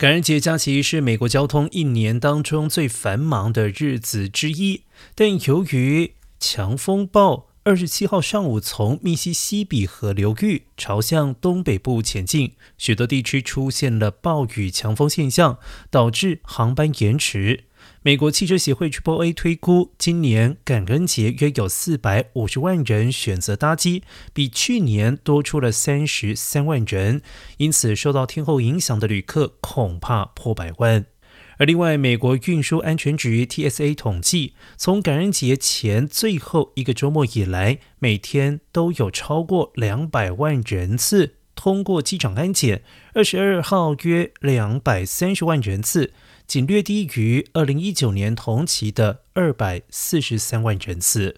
感恩节假期是美国交通一年当中最繁忙的日子之一，但由于强风暴二十七号上午从密西西比河流域朝向东北部前进，许多地区出现了暴雨强风现象，导致航班延迟。美国汽车协会 （TBA） 推估，今年感恩节约有四百五十万人选择搭机，比去年多出了三十三万人。因此，受到天候影响的旅客恐怕破百万。而另外，美国运输安全局 TSA 统计，从感恩节前最后一个周末以来，每天都有超过两百万人次通过机场安检。二十二号约两百三十万人次。仅略低于二零一九年同期的二百四十三万人次。